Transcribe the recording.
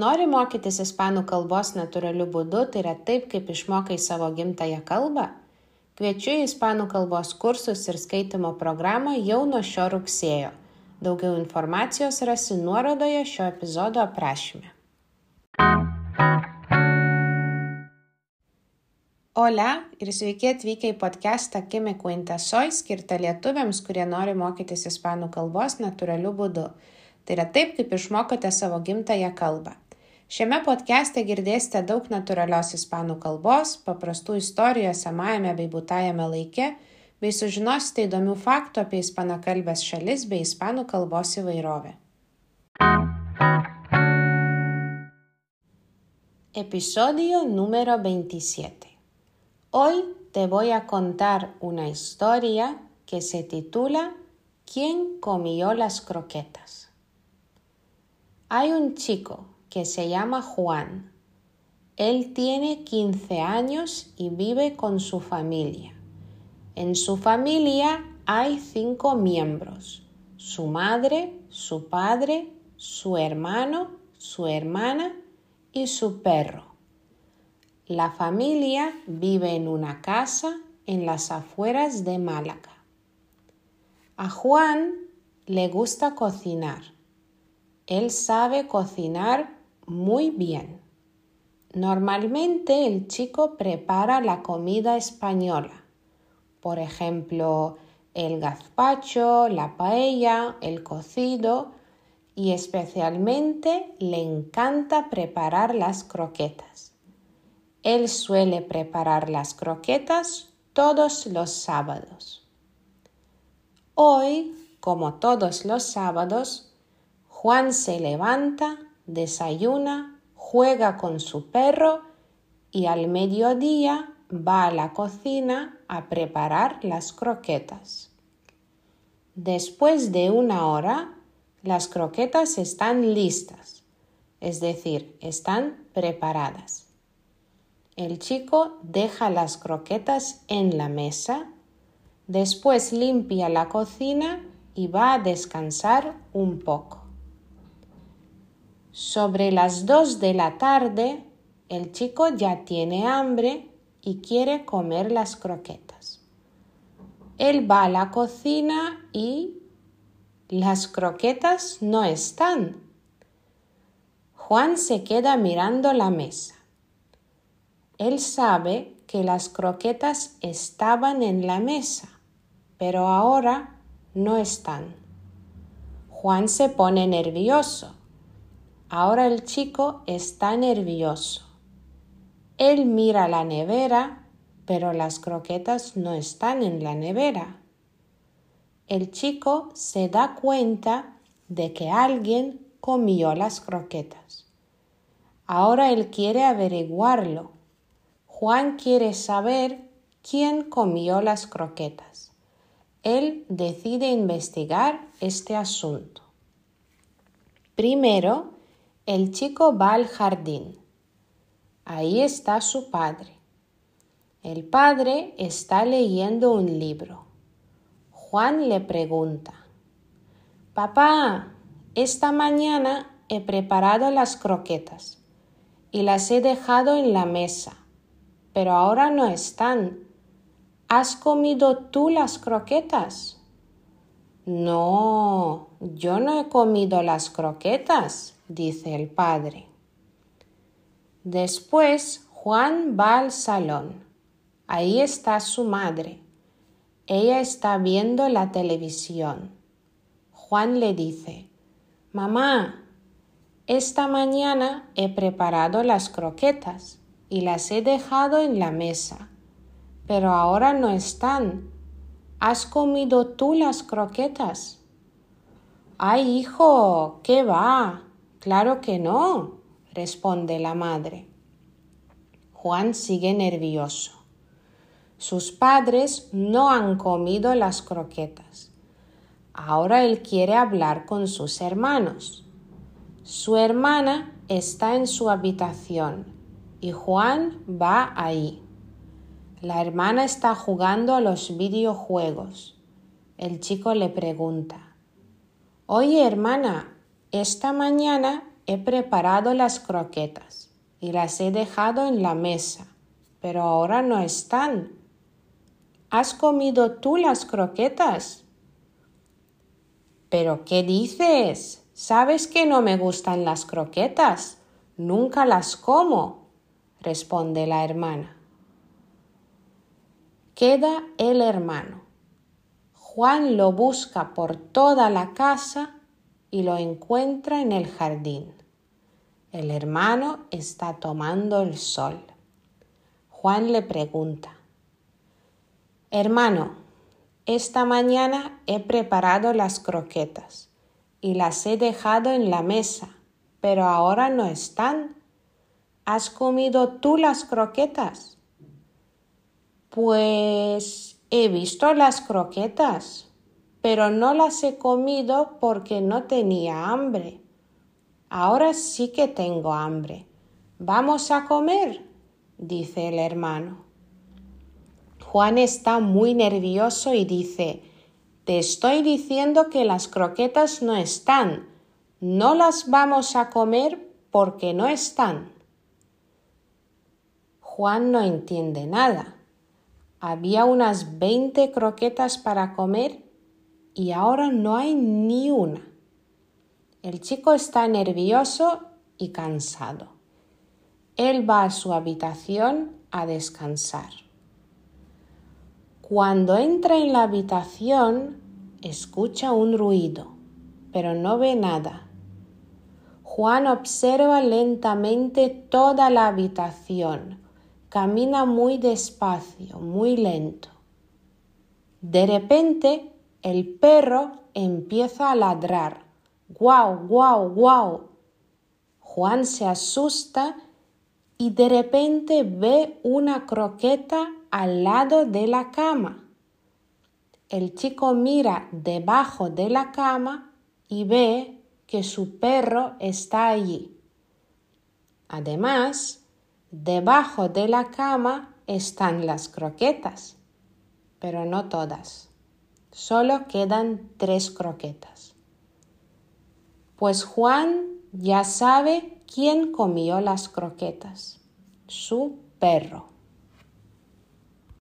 Nori mokytis ispanų kalbos natūraliu būdu, tai yra taip, kaip išmokai savo gimtają kalbą? Kviečiu į ispanų kalbos kursus ir skaitimo programą jau nuo šio rugsėjo. Daugiau informacijos rasi nuorodoje šio epizodo aprašyme. Hola ir sveiki atvykę į podcastą Kime Cuentas Soy, skirtą lietuviams, kurie nori mokytis ispanų kalbos natūraliu būdu. Tai yra taip, kaip išmokote savo gimtają kalbą. Šiame podcast'e girdėsite daug natūralios ispanų kalbos, paprastų istorijų esamajame bei būtajame laike, bei sužinosite įdomių faktų apie ispanakalbės šalis bei ispanų kalbos įvairovę. Episodio número 27. Hoy te voy a contar una historia que se titula ¿Quién comió las croquetas? Hay un chico que se llama Juan. Él tiene 15 años y vive con su familia. En su familia hay cinco miembros. Su madre, su padre, su hermano, su hermana y su perro. La familia vive en una casa en las afueras de Málaga. A Juan le gusta cocinar él sabe cocinar muy bien. Normalmente el chico prepara la comida española, por ejemplo, el gazpacho, la paella, el cocido y especialmente le encanta preparar las croquetas. Él suele preparar las croquetas todos los sábados. Hoy, como todos los sábados, Juan se levanta, desayuna, juega con su perro y al mediodía va a la cocina a preparar las croquetas. Después de una hora, las croquetas están listas, es decir, están preparadas. El chico deja las croquetas en la mesa, después limpia la cocina y va a descansar un poco. Sobre las dos de la tarde, el chico ya tiene hambre y quiere comer las croquetas. Él va a la cocina y las croquetas no están. Juan se queda mirando la mesa. Él sabe que las croquetas estaban en la mesa, pero ahora no están. Juan se pone nervioso Ahora el chico está nervioso. Él mira la nevera, pero las croquetas no están en la nevera. El chico se da cuenta de que alguien comió las croquetas. Ahora él quiere averiguarlo. Juan quiere saber quién comió las croquetas. Él decide investigar este asunto. Primero, el chico va al jardín. Ahí está su padre. El padre está leyendo un libro. Juan le pregunta, Papá, esta mañana he preparado las croquetas y las he dejado en la mesa, pero ahora no están. ¿Has comido tú las croquetas? No, yo no he comido las croquetas, dice el padre. Después Juan va al salón. Ahí está su madre. Ella está viendo la televisión. Juan le dice, Mamá, esta mañana he preparado las croquetas y las he dejado en la mesa, pero ahora no están. ¿Has comido tú las croquetas? Ay, hijo, ¿qué va? Claro que no, responde la madre. Juan sigue nervioso. Sus padres no han comido las croquetas. Ahora él quiere hablar con sus hermanos. Su hermana está en su habitación y Juan va ahí. La hermana está jugando a los videojuegos. El chico le pregunta, Oye hermana, esta mañana he preparado las croquetas y las he dejado en la mesa, pero ahora no están. ¿Has comido tú las croquetas? ¿Pero qué dices? ¿Sabes que no me gustan las croquetas? Nunca las como, responde la hermana. Queda el hermano. Juan lo busca por toda la casa y lo encuentra en el jardín. El hermano está tomando el sol. Juan le pregunta, Hermano, esta mañana he preparado las croquetas y las he dejado en la mesa, pero ahora no están. ¿Has comido tú las croquetas? Pues he visto las croquetas, pero no las he comido porque no tenía hambre. Ahora sí que tengo hambre. ¿Vamos a comer? dice el hermano. Juan está muy nervioso y dice, Te estoy diciendo que las croquetas no están. No las vamos a comer porque no están. Juan no entiende nada. Había unas veinte croquetas para comer y ahora no hay ni una. El chico está nervioso y cansado. Él va a su habitación a descansar. Cuando entra en la habitación, escucha un ruido, pero no ve nada. Juan observa lentamente toda la habitación. Camina muy despacio, muy lento. De repente, el perro empieza a ladrar ¡Guau, guau, guau! Juan se asusta y de repente ve una croqueta al lado de la cama. El chico mira debajo de la cama y ve que su perro está allí. Además, debajo de la cama están las croquetas, pero no todas. Solo quedan tres croquetas pues Juan ya sabe quién comió las croquetas, su perro.